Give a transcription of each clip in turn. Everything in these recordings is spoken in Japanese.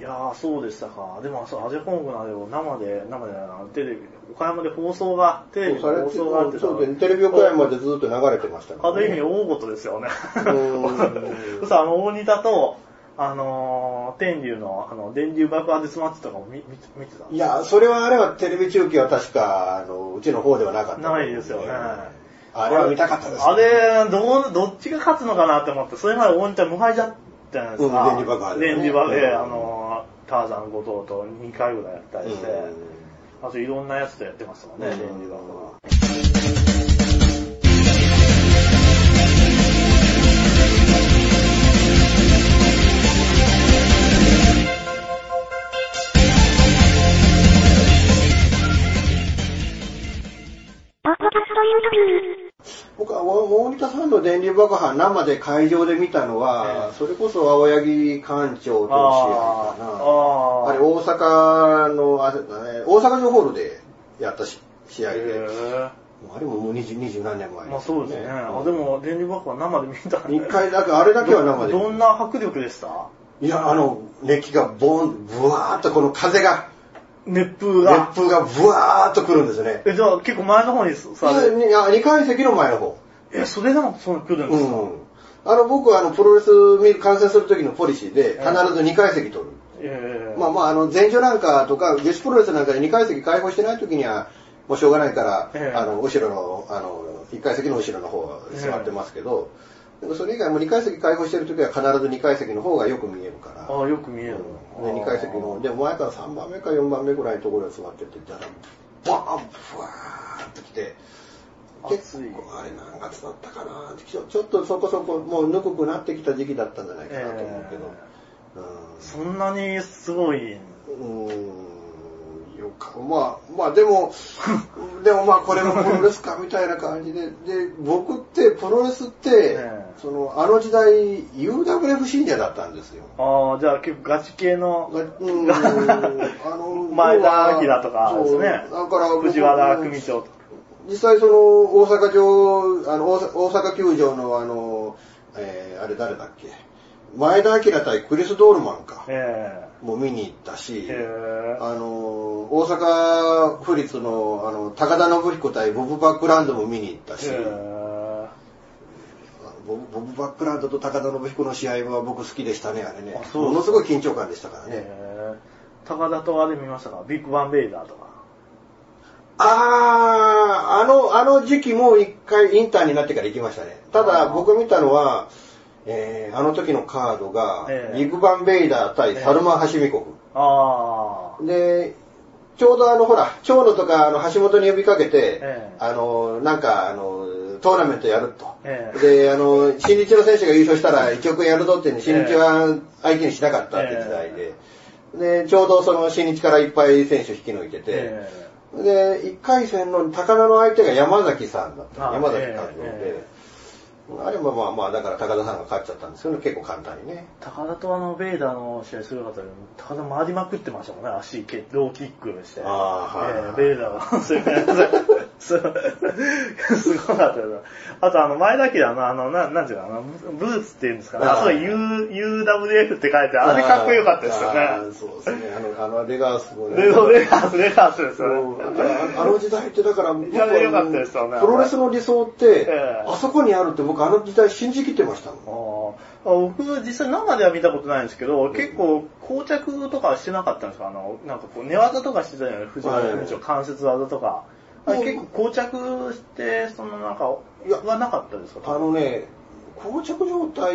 いやー、そうでしたか。でも、そう、アジアコングのあれを生で、生で、テレビ、岡山で放送が、テレビでそうされ放送があってたそうでテレビ岡山でずっと流れてましたからある意味大事ですよね。ん そう、あの、大仁田と、あのー、天竜の、あの、電流爆発マッチとかも見見て見てたいや、それはあれはテレビ中継は確か、あの、うちの方ではなかった。ないですよねあれは見たかったです、あれ、どう、どっちが勝つのかなって思って、それまで大仁田無敗じゃったじゃないですか。うん電磁爆破でね電磁爆破で、うんあのー、ターザン後藤と2回ぐらいやったりして、あといろんなやつとやってましたもんね、うん電磁爆破。大仁田さんの電流爆破生で会場で見たのは、ええそれこそ青柳館長との試合かな。あーあれ大阪の、あえ大阪城ホールでやったし試合で、へあれももう二十何年前ーまあそうですね。あうんでも、電流爆破生で見た一回だけ、あれだけは生で。どんな迫力でした？いや、あの、熱気がボン、ブワーっとこの風が、熱風熱が。風がブワーっと来るんですね。え、じゃあ結構前の方にさ、いや、2階席の前の方。え、それでもそんな来るんですか、うん。あの、僕はあの、プロレス見る、観戦する時のポリシーで、必ず2階席取る。ええまあまあ、あの、前場なんかとか、女子プロレスなんかで2階席開放してない時には、もうしょうがないから、ええあの、後ろの、あの、1階席の後ろの方座ってますけど、でもそれ以外も2階席開放してる時は必ず2階席の方がよく見えるから。ああ、よく見える。で、2階席の、で、前から3番目か4番目ぐらいのところに座ってて、だら、バーン、ふわーっと来て、結構、あれ何月だったかな。ちょちょっとそこそこ、もうぬくくなってきた時期だったんじゃないかなと思うけど、そんなにすごい。うん、うーん、よか、まあ、まあでも、でもまあこれもプロレスかみたいな感じで、で、僕って、プロレスって、ええ。その、あの時代、UWF 信者だったんですよ。ああ、じゃあ結構ガチ系の、がうん、あの、前田明とかですね。だから僕、藤原組長とか。実際その、大阪城、あの、大阪球場のあの、えー、あれ誰だっけ？前田明対クリス・ドールマンか。えもう見に行ったし、えへえ。あの、大阪府立の、あの、高田信彦対ボブ・バックランドも見に行ったし、へえ。ボブボブ・バックランドと高田信彦の試合は僕好きでしたね、あれね。ものすごい緊張感でしたからね。高田とあれ見ましたか？ビッグバンベイダーとか。あー、あの、あの時期も一回インターになってから行きましたね。ただあー僕見たのは、えー、あの時のカードが、ええビッグバンベイダー対サルマン・ハシミコああフ。。で、ちょうどあの、ほら、長野とかあの橋本に呼びかけて、ええあの、なんか、あの、トーナメントやると。ええで、あの、新日の選手が優勝したら1億円やるぞってんで、新日は相手にしなかったって時代で。で、ちょうどその新日からいっぱい選手引き抜いてて、えで、1回戦の高田の相手が山崎さんだった。あ山崎和夫で。えあれもまあまあ、だから高田さんが勝っちゃったんですけど、結構簡単にね。高田とあのベイダーの試合すごかったけど、高田回りまくってましたもんね、足、ケローキックして。あーはいええベイダーが、それすごかったです。あとあの、前だけあの、あの、ななんていうの、あの、ブーツっていうんですかね、あそこ U、UWF って書いてあれかっこよかったですよあね。ーそうですね。あの、あの、レガースもね。レレガース、レガースですそよね。あの時代ってだから、僕いやよかったですよねプロレスの理想って、ええあそこにあるって僕あの時代信じきってましたもん。僕、実際生では見たことないんですけど、結構、膠着とかはしてなかったんですか？あの、なんかこう、寝技とかしてたよね、藤原組長、関節技とか。あ結構、膠着して、そのなんか、いやはなかったですか？あのね、膠着状態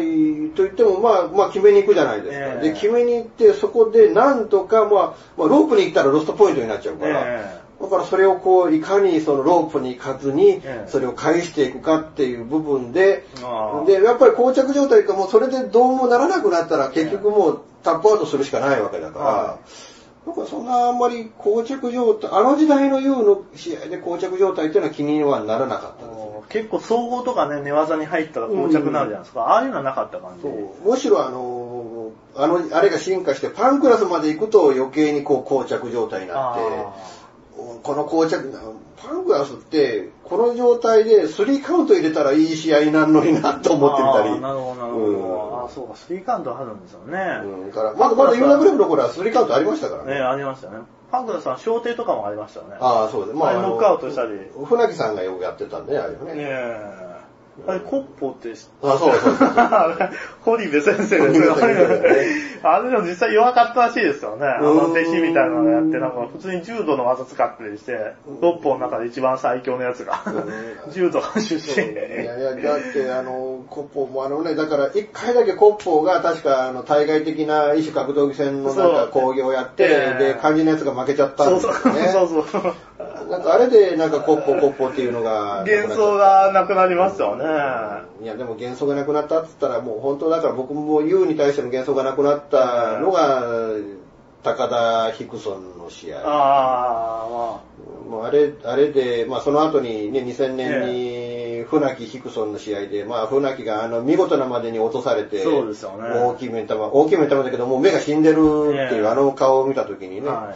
といっても、まあ、まあ、決めに行くじゃないですか。ええ。で、決めに行って、そこでなんとか、まあ、まあ、ロープに行ったらロストポイントになっちゃうから、えだからそれをこう、いかにそのロープに行かずにええ、それを返していくかっていう部分で、あーで、やっぱり膠着状態かもうそれでどうもならなくなったら結局もうタップアウトするしかないわけだから、はなんかそんなあんまり膠着状態、あの時代の U の試合で膠着状態っていうのは気にはならなかったですね。結構、総合とかね、寝技に入ったら膠着になるじゃないですか。ああいうのはなかった感じ。そうむしろあのあの、あれが進化してパンクラスまで行くと余計にこう膠着状態になって、この膠着、パンクラスって、この状態で3カウント入れたらいい試合になるのになと思ってみたり。あーなるほど、なるほど。あーそうか、スリーカウントあるんですよね。うん。だから、まだまだ UWF の頃は3カウントありましたからね、ね。ありましたね。パンクラスさん、小艇とかもありましたよね。ああ、そうです。まあ、ノックアウトしたり。ね船木さんがよくやってたんでね、あれはね。え。あれ、コッポってあそうそうそう。堀部先生です堀よあれでも実際弱かったらしいですよね。あの、弟子みたいなのやって、なんか普通に柔道の技使ったりして、六本の中で一番最強のやつが、柔道出そう身。いやいや、だって、あの、コッポーもあのね、だから、一回だけコッポーが確か、あの、対外的な異種格闘技戦のなんかそう講義をやって、ええで、肝心なやつが負けちゃったんそうそう、ですよね。そうそう。なんかあれで、なんかコッポーコッポーっていうのが。幻想がなくなりましたよね。いや、でも幻想がなくなったって言ったら、もう本当だから僕も U に対しての幻想がなくなったのが、高田ヒクソンの試合。あもうあれ、あれで、まあその後にね、2000年に船木ヒクソンの試合で、まあ船木があの見事なまでに落とされて、そうですよね大きい目玉、大きい目玉だけどもう目が死んでるっていうええあの顔を見た時にね、あ、はい。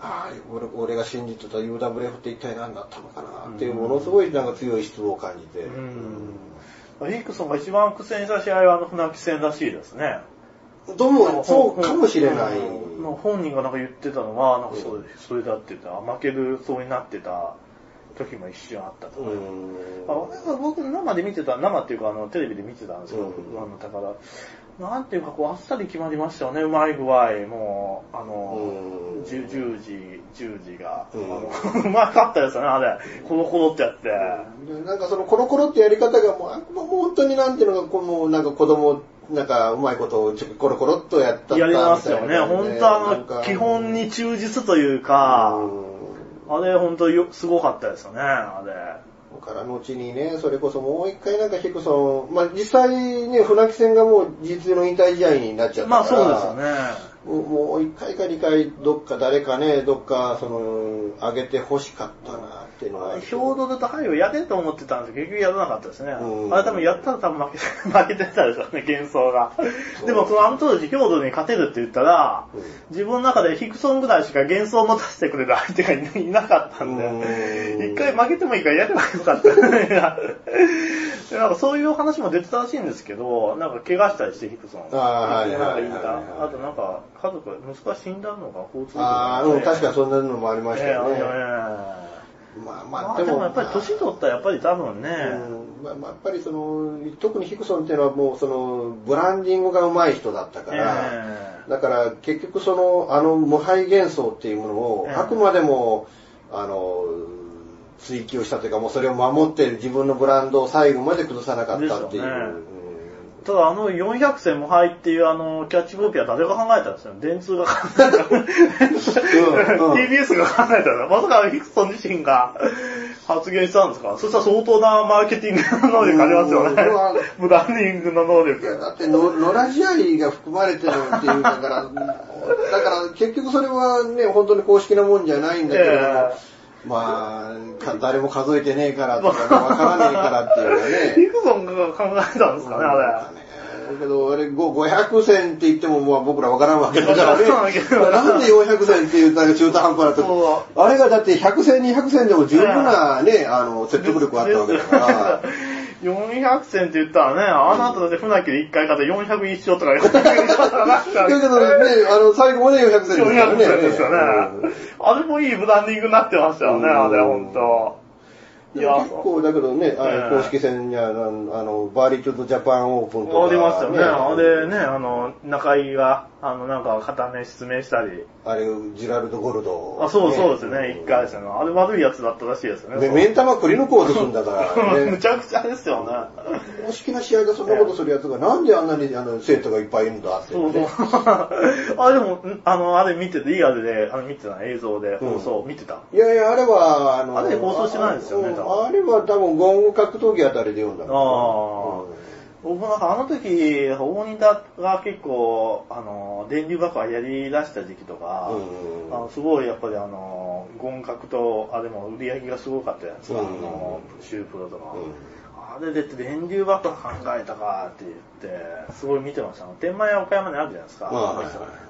ああ俺俺が信じてた UWF って一体何だったのかなっていうものすごいなんか強い失望を感じて、うん。ヒクソンが一番苦戦した試合はあの船木戦らしいですね。どうもそうかもしれない。うん。本人がなんか言ってたのは、なんかそれそれだって言った。ら、負けるそうになってた時も一瞬あったとか。うんあ僕生で見てた、生っていうかあのテレビで見てたんですけど、だから、なんていうかこうあっさり決まりましたよね、うまい具合。もう、あの、うん十十時、十時が、うまか ったですよね、あれ。コロコロってやって。でなんかそのコロコロってやり方がもう、あもう本当になんていうのか、このなんか子供、なんかうまいことをちょっとコロコロっとやったやりますよね。本当あの、基本に忠実というか、うんあれ本当よ、すごかったですよね、あれ。だから後にね、それこそもう一回なんかヒクソン、まあ実際ね、船木戦がもう事実の引退試合になっちゃったから、まあそうですよね。もうもう一回か二回どっか誰かね、どっかその、上げて欲しかったなっていうのは。兵道とハイをやれと思ってたんですけど、結局やらなかったですね。うんあれ多分やったら多分負け負けてたでしょうね、幻想が。でもそのあの当時、兵道に勝てるって言ったら、うん自分の中でヒクソンぐらいしか幻想を持たせてくれる相手がいなかったんうんで、一回負けてもいいからやればよかった。で なんかそういう話も出てたらしいんですけど、なんか怪我したりしてヒクソン。ああとなんか家族、息子が死んだのが交通事故ああ、うん、確かにそんなのもありましたよね。ええあまあまあ、まあ、でも、やっぱり年取ったらやっぱり多分ね、うんまあ、まあやっぱりその、特にヒクソンっていうのはもうその、ブランディングが上手い人だったから、えだから結局その、あの無敗幻想っていうものを、ええ。あくまでも、あの、追求したというか、もうそれを守って自分のブランドを最後まで崩さなかったっていう。ただあの400戦無敗っていうあのキャッチコピーは誰が考えたんですよ電通が考えた。TBS が考えた。まさかヒクソン自身が発言したんですか？そしたら相当なマーケティングの能力ありますよね。ブランディングの能力。だっての、野良試合が含まれてるっていうだから、だから結局それはね、本当に公式なもんじゃないんだけれどまあ、か誰も数えてねえからとか、わからねえからっていうね。ヒクソンが考えたんですかね、あれ。だけど、あれ、5 500戦って言っても、まあ僕らわからんわけだからね。なんで400戦って言ったら中途半端なとあれがだって100戦、200戦でも十分なね、あの、説得力あったわけだから。400戦って言ったらね、あの後だって船木で1回勝って401勝とか言ってたらなんかだけどね、あの、最後まで400戦ですから400ね。戦ですよねうん。あれもいいブランディングになってましたよね、うんあれ、ほんと。いや、結構だけどね、公式戦にはあの、あのバーリーチュードジャパンオープンとか、ありましたよね。あれね、あの、中井が、あの、なんか、片目失明したり。あれ、ジラルド・ゴルド。あ、そうそうですね、一回戦の。あれ悪いやつだったらしいですよね。め目ん玉くり抜こうとするんだから、むね。ちゃくちゃですよね。公式な試合でそんなことするやつが、なんであんなにあの生徒がいっぱいいるんだって、そうそうね。あ、でも、んあの、あれ見てて、リアルで、あの、見てた映像で、放送、見てた。いやいや、あれは、あの、あれ放送してないですよねあ多分あれは多分、ゴング格闘技あたりで読んだああ。僕もなんかあの時、大仁田が結構、あの、電流爆破やり出した時期とか、うんあのすごいやっぱりあの、合格と、あれも売り上げがすごかったやつ、うんあの、シュープロとか。うんあれで電流爆破考えたかって言って、すごい見てました。天満屋岡山にあるじゃないですか。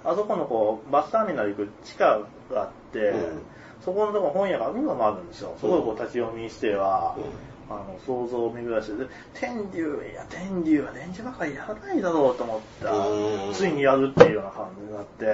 あそこのこう、バスターミナル行く地下があって、うんそこのところ本屋が今もあるんですよ。そこをこう立ち読みしては、うんあの、想像を巡らして、で天竜、いや、天竜は電磁ばかりやらないだろうと思った。ついにやるっていうような感じになって、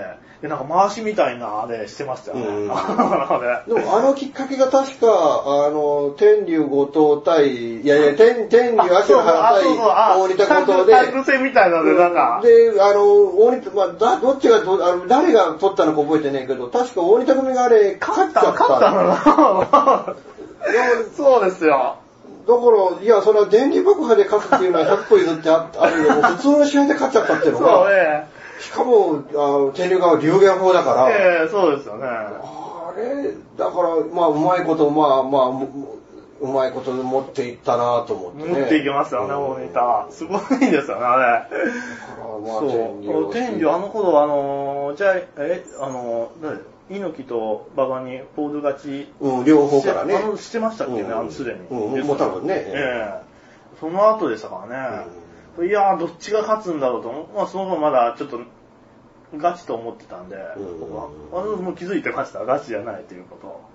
で、なんか回しみたいなあれしてましたよね。でもあのきっかけが確か、あの、天竜後藤対、いやいや、天、天竜明原対大仁田後藤で、タッグ戦みたいなので、なんか、で、あの、大仁田、まあ、だ、どっちがど、あの、誰が取ったのか覚えてないけど、確か大仁田組があれ、勝っちゃった。勝ったのな そうですよ。だから、いや、それは電流爆破で勝つっていうのは100歩譲ってああるけど、普通の試合で勝っちゃったっていうのが、ね。しかも、あの天竜側は流言法だから、ええそうですよね。あれ、だから、まあ、うまいこと、まあまあ、ううまいこと持っていったなと思ってね。持っていきますよね、うん大仁田。すごいですよね、あれ。そう。天竜、あの頃、あのー、じゃあ、え、あのー、誰？猪木と馬場にポール勝ちうん、両方からね。あの、してましたっけね、うんあの、すでに。うんもう多分ねええその後でしたからね。いやー、どっちが勝つんだろうと思う。まあ、その頃まだちょっと、ガチと思ってたんで、うん僕は。あの、もう気づいてました、ガチじゃないということ。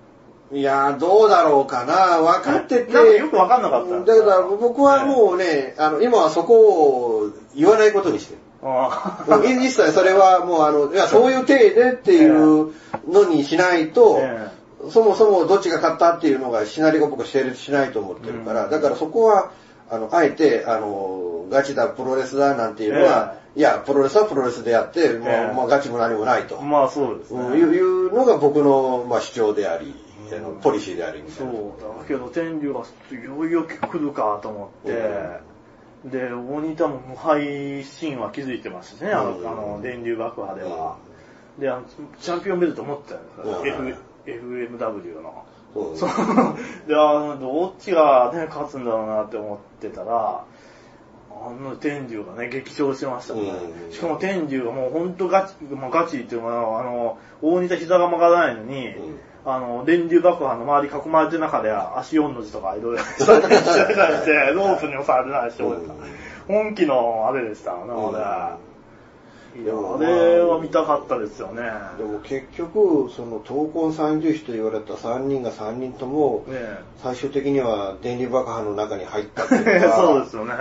いやー、どうだろうかな。分かってて。なんかよく分かんなかっただから僕はもうね、あの、今はそこを言わないことにしてる。あもう一切それはもうあの、いや、そういう体でっていうのにしないと、えそもそもどっちが勝ったっていうのがシナリオが僕成立しないと思ってるから、うん。だからそこは、あの、あえて、あの、ガチだ、プロレスだなんていうのは、いや、プロレスはプロレスでやって、もうええ。まあガチも何もないと。まあそうですね。うんいうのが僕の、まあ、主張であり、ポリシーでありみたそいう。な。だけど天竜がいよいよ来るかと思って、で大仁田も無敗シーンは気づいてますしね、あのうん。あの電流爆破では、であのチャンピオンベルト持ってたんですよ、うん。F FMW の、そうそう。であのどっちが、ね、勝つんだろうなって思ってたらあの天竜がね激勝してましたね、うん。しかも天竜がもう本当ガチ、まあ、ガチっていうのはあの大仁田膝が曲がらないのに、うんあの、電流爆破の周り囲まれてる中で足4の字とかいろいろしてたりして、ロープに押されてないし、本気のあれでしたよね、あれ。いや、あれは見たかったですよね。でも結局、その闘魂三重士と言われた3人が3人とも、ね最終的には電流爆破の中に入ったっていう そうですよね。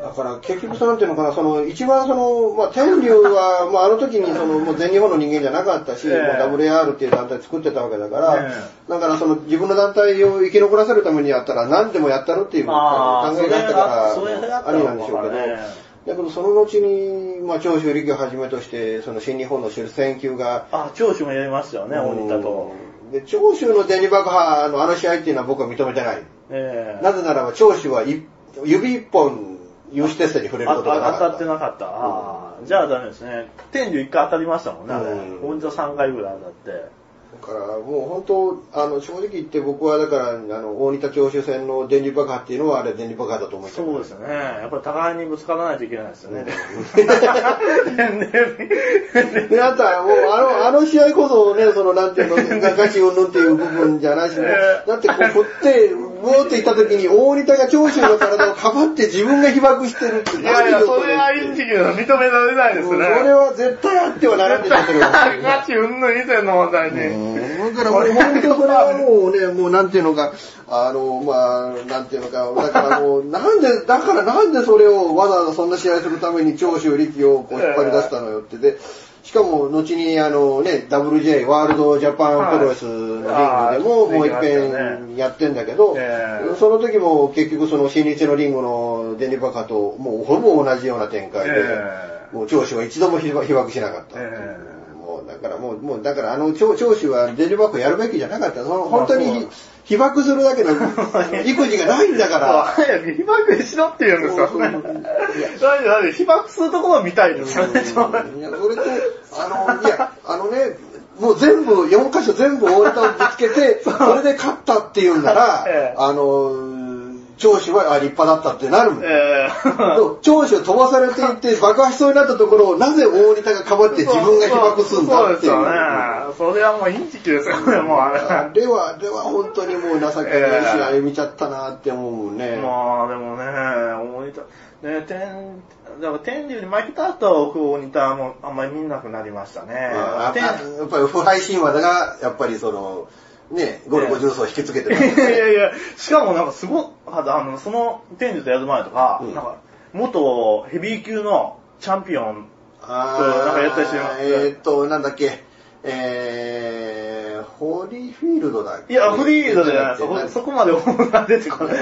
だから結局そのなんていうのかな、その一番その、まあ天竜は、まああの時にそのもう全日本の人間じゃなかったし、ええ。もう WAR っていう団体作ってたわけだから、えだからその自分の団体を生き残らせるためにやったら何でもやったろっていう考えがあったから、ありなんでしょうけど、ねだけどその後に、まあ長州力をはじめとして、その新日本の主戦級が、あ、長州もやりましたよね、大仁田と。うんで、長州の電磁爆破のあの試合っていうのは僕は認めてない。ええ。なぜならば長州はい指一本有刺鉄線に触れるあことがなかった。当たってなかった。あーじゃあダメですね。天竜1回当たりましたもんね、あれ。うん大仁田3回ぐらい当たって。だからもう本当、あの、正直言って僕はだから、あの、大仁田長州戦の電磁爆破っていうのはあれ電磁爆破だと思ってそうですよね。やっぱり互いにぶつからないといけないですよね。で、あとはもう、あの、あの試合こそね、その、なんていうの、ガガチ云々っていう部分じゃないし、も うええだってこう、振って、ーっていった時に、大仁田が長州の体をかばって自分が被爆してるって、いやいや、それはインチキ認められないですね。それは絶対あってはならんでしょ、それは。ガチ云々以前の問題に。だからもう本当それはもうね、もうなんていうのか、あの、まあ、なんていうのか、だからもう、なんで、だからなんでそれをわざわざそんな試合するために長州力をこう引っ張り出したのよって。で、しかも後にあのね、WJ、ワールドジャパンプロレスのリングでもはい。もう一遍やってんだけど、ええ。その時も結局その新日のリングのデニバカともうほぼ同じような展開で、えもう長州は一度も被爆しなかっただからもう、もうだからあの長長州はデリバックやるべきじゃなかった。その本当に被爆するだけの 育児がないんだから。早く被爆しろって言うんですよ。なんでなんで被爆するところを見たいですよね、ちょう。どいや、それと、あの、いや、あのね、もう全部、4箇所全部大ネタをぶつけて、それで勝ったっていうんなら、ええ。あの、長州はあ立派だったってなるもん。えそう長州飛ばされていって 爆破しそうになったところをなぜ大仁田がかばって自分が被爆するんだっていう。そうですよね。それはもうインチキですよね、もうあれ。あれは、あれは本当にもう情けない試合見ちゃったなって思うもんね。まあでもね、大仁田、ね、天、だから天竜に負けた後、大仁田もあんまり見なくなりましたね。やっぱり腐敗神話が、やっぱりその、ね、ゴルゴ重曹引きつけていやいやいや、しかもなんかすごい、あの、その天寿とやる前とか、うん。なんか、元ヘビー級のチャンピオン、あそうなんかやったりしてますえーっと、なんだっけ、えー、ホーリーフィールドだっけ？いや、フリードじゃない、そこそこまで出てこない。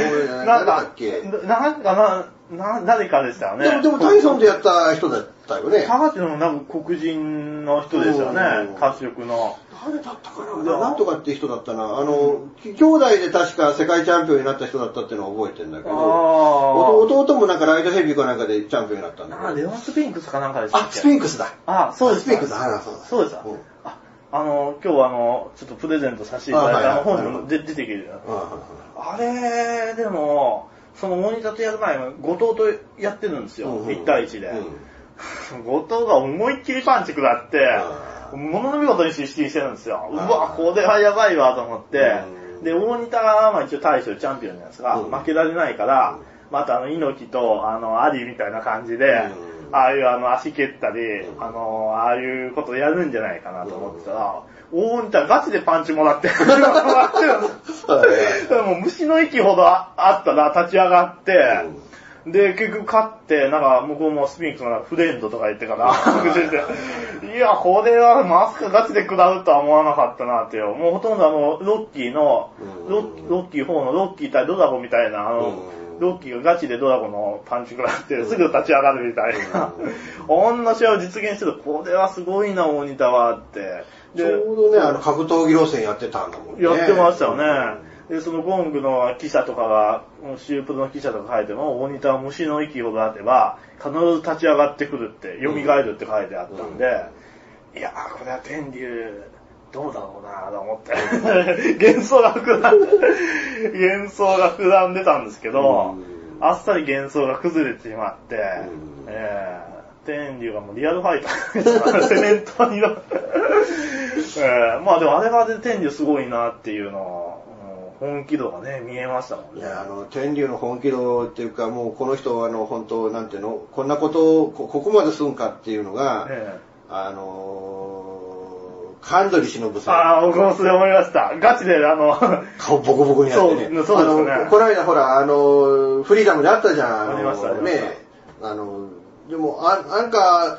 なんだかっけ、なんかな、な、誰かでしたよね。でも、でもタイソンでやった人だったよね。タガチのなんか黒人の人でしたよねうん、褐色の。誰だったかな？なんとかって人だったな。あの、兄弟で確か世界チャンピオンになった人だったっていうのは覚えてんだけど、あ弟弟もなんかライトヘビーかなんかでチャンピオンになったんだけあ。あ、ど。レオンスピンクスかなんかでしたあっ、け？スピンクスだ。あ、そうですスピンクスだ。あそうだ。そうですあ、あの、今日あの、ちょっとプレゼントさせていただいたあの本にも出出てきてる。あれ、でも、そのモニターとやる前は後藤とやってるんですよ。うんうん。1対1で。うん。後藤が思いっきりパンチ食らって、ものの見事に失神してるんですよ。うわ、これはやばいわと思って、うん。で、大仁田が、まあ一応大将チャンピオンじゃないですか、うん。負けられないから、またあの、猪木と、あの、アリみたいな感じで、うんああいうあの、足蹴ったり、うんあの、ああいうことやるんじゃないかなと思ってたら、大仁田ガチでパンチもらって、ももう虫の息ほどああったら立ち上がって、で、結局勝って、なんか向こうもスピンクスのフレンドとか言ってから、握手して、いや、これはまさかガチで食らうとは思わなかったなってよ。もうほとんどあの、ロッキーの、うん。ロッキー4のロッキー対ドラゴンみたいな、あの、うんロッキーがガチでドラゴンのパンチ食らって、すぐ立ち上がるみたいな。こんな試合を実現してる、これはすごいな、大仁田はって。ちょうどね、あの、格闘技路線やってたんだもんね。やってましたよね。で、そのゴングの記者とかが、シュープロの記者とか書いても、大仁田は虫の息ほどあれば、必ず立ち上がってくるって、蘇るって書いてあったんで、いやー、これは天竜、どうだろうなと思って、幻想が膨らんで、幻想が膨らんでたんですけど、うん。あっさり幻想が崩れてしまって、ん。えー天竜がもうリアルファイターセメントにの、えーまあでもあれはで天竜すごいなっていうのを、うん本気度がね、見えましたもんね。いや、あの、天竜の本気度っていうか、もうこの人は、あの、本当なんていうの、こんなことを、こここまですんかっていうのが、ええ。あのー、神取忍さん。ああ、僕もそれ思いました。ガチで、あの、顔ボコボコになってね。そうそうですよねこの間ほら、あの、フリーダムであったじゃん。ありましたね。あの、でも、あ、なんか、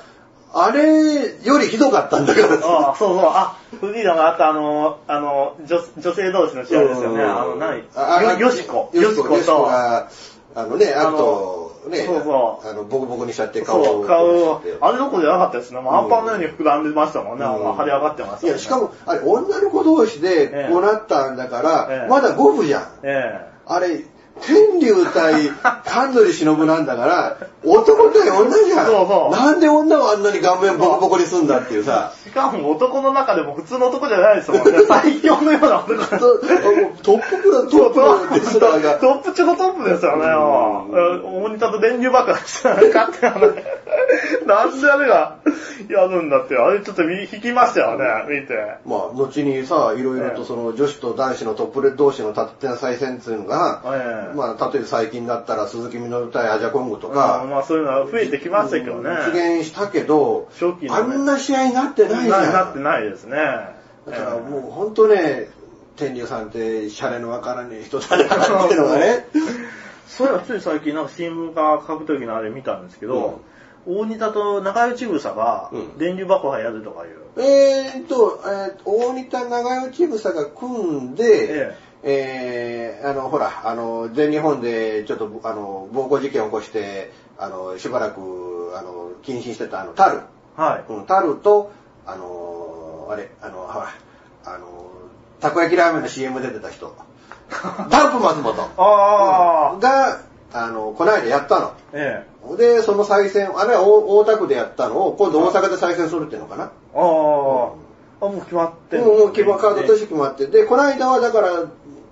あれよりひどかったんだからああ、そうそう、あ、フリーダムがあったあの、あの、女女性同士の試合ですよね。あの、何？あよよしこ。よしことあのね、あと、ね、そうそうあの、ボコボコにしちゃって顔を。そう、顔をあれどころじゃなかったですね。もうアンパンのように膨らんでましたもんね。あうんの、腫れ上がってましたもんね。いや、しかも、あれ、女の子同士でこうなったんだから、ええまだ五分じゃん。えあれ、天竜対神取忍なんだから、男対女じゃん。そうそうなんで女はあんなに顔面ボコボコにすんだっていうさ。えしかも男の中でも普通の男じゃないですもんね。最強のような男とトッププロ、トップのレスラーが。トップ中のトップですよね。もううん大仁田と電流爆弾したら勝ってあのなんであれがやるんだって、あれちょっと見引きましたよね、見て。まあ、後にさ、いろいろとその女子と男子のトップレ同士の立って再戦っていうのが、ええまあ、例えば最近だったら鈴木みのる対アジャコングとうんか、まあそういうのは増えてきましたけどね。出現したけど、初期のねあんな試合になってないじゃん。ななってないですね。だからもう本当ね、天竜さんってシャレのわからねえ人だなっていうのがね。そういえばつい最近なんか新聞か格闘技のあれ見たんですけど、大仁田と中内草がうん電流爆破やるとかいう。えーっと、えー大仁田長与千草が組んで、ええーあの、ほら、あの、全日本でちょっと、あの、暴行事件を起こして、あの、しばらく、あの、謹慎してた、あの、タル。はい。うん、タルと、あの、あれ、あの、ほら、あの、たこ焼きラーメンの CM 出てた人。ダンプ松本。ああ、が、あの、この間やったの。ええ。で、その再選、あれは大大田区でやったのを、今度大阪で再選するっていうのかな。ああ、あ、もう決まってるもう、もう決ま、カードとして決まって。で、この間はだから、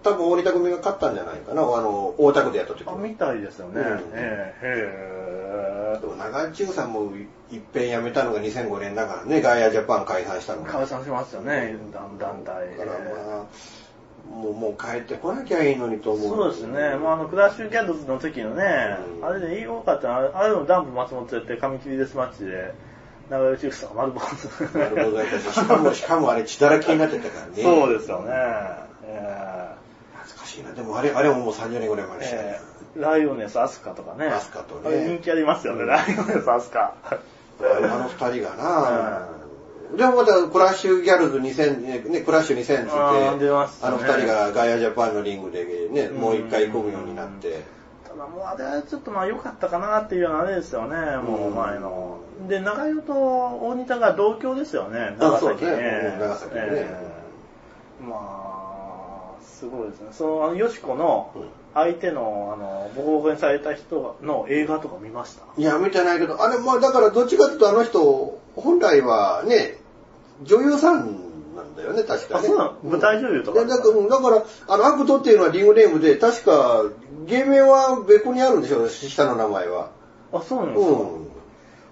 多分大仁田組が勝ったんじゃないかな。あの、大田区でやった時あ、みたいですよね。うんええ、へでも長中さんもいっぺん辞めたのが2005年だからね、ガイアジャパン解散したの。解散しましたよね、団団体。だからまあ、もう、もう帰ってこなきゃいいのにと思う。そうですね。まあ、あの、クラッシュキャンドルズの時のね、うんあれでよかったな。あれでもダンプ松本やって、紙切りデスマッチで、長与千草が丸坊主。なるほど。しかも、しかもあれ血だらけになってたからね。そうですよね。しいな。でもあれ、あれももう30年ぐらい前でしたねえ。ーライオネス・アスカとかね。アスカとね人気ありますよね、うんライオネス・アスカ。あの二人がな、でもまたクラッシュギャルズ2000、ね、クラッシュ2000つって、あねあの二人がガイアジャパンのリングでね、もう一回組むようになって、ただもうあれはちょっとまあ良かったかなっていうようなあれですよね、もう前の。で、長代と大仁田が同郷ですよね、長崎ねうん長崎ね。ええ。まあ、すごいですね。その、あの、よしこのうん。相手の、あの、ボコボコにされた人の映画とか見ました？いや、見てないけど、あれ、まあだからどっちかっていうとあの人、本来はね、女優さんなんだよね、確かね。あそうなの？舞台女優とかでだから、うんだからあの、アクトっていうのはリングネームで、確か、芸名は別個にあるんでしょう、下の名前は。あ、そうなんですか、うん。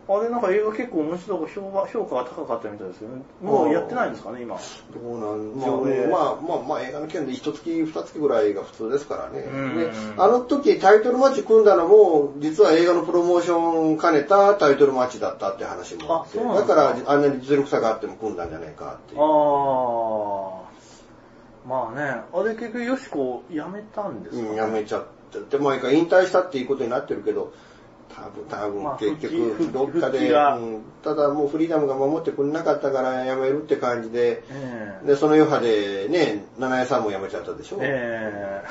あれなんか映画結構面白く評価評価が高かったみたいですけど、ね、もうやってないんですかね、今。どうなん上映。まあ、まあ、まあ、映画の件で一月、二月ぐらいが普通ですからね。うんで、あの時タイトルマッチ組んだのも、実は映画のプロモーションを兼ねたタイトルマッチだったって話もあって、だか。からあんなに実力差があっても組んだんじゃないかっていう。ああ、まあね、あれ結局よしこ辞めたんですか、うん、やめちゃって、で、毎回引退したっていうことになってるけど、多分、多分、まあ結局、どっかで、ただもうフリーダムが守ってくれなかったから辞めるって感じで、ええで、その余波でね、七重さんも辞めちゃったでしょ？ええ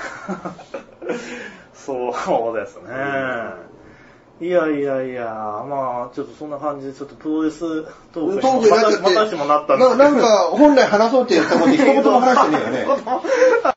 そうですね。いやいやいや、まあ、ちょっとそんな感じで、ちょっとプロレストークにまたまたしてもなったんですけどななんか、本来話そうって言ったこと一言も話してねえよね。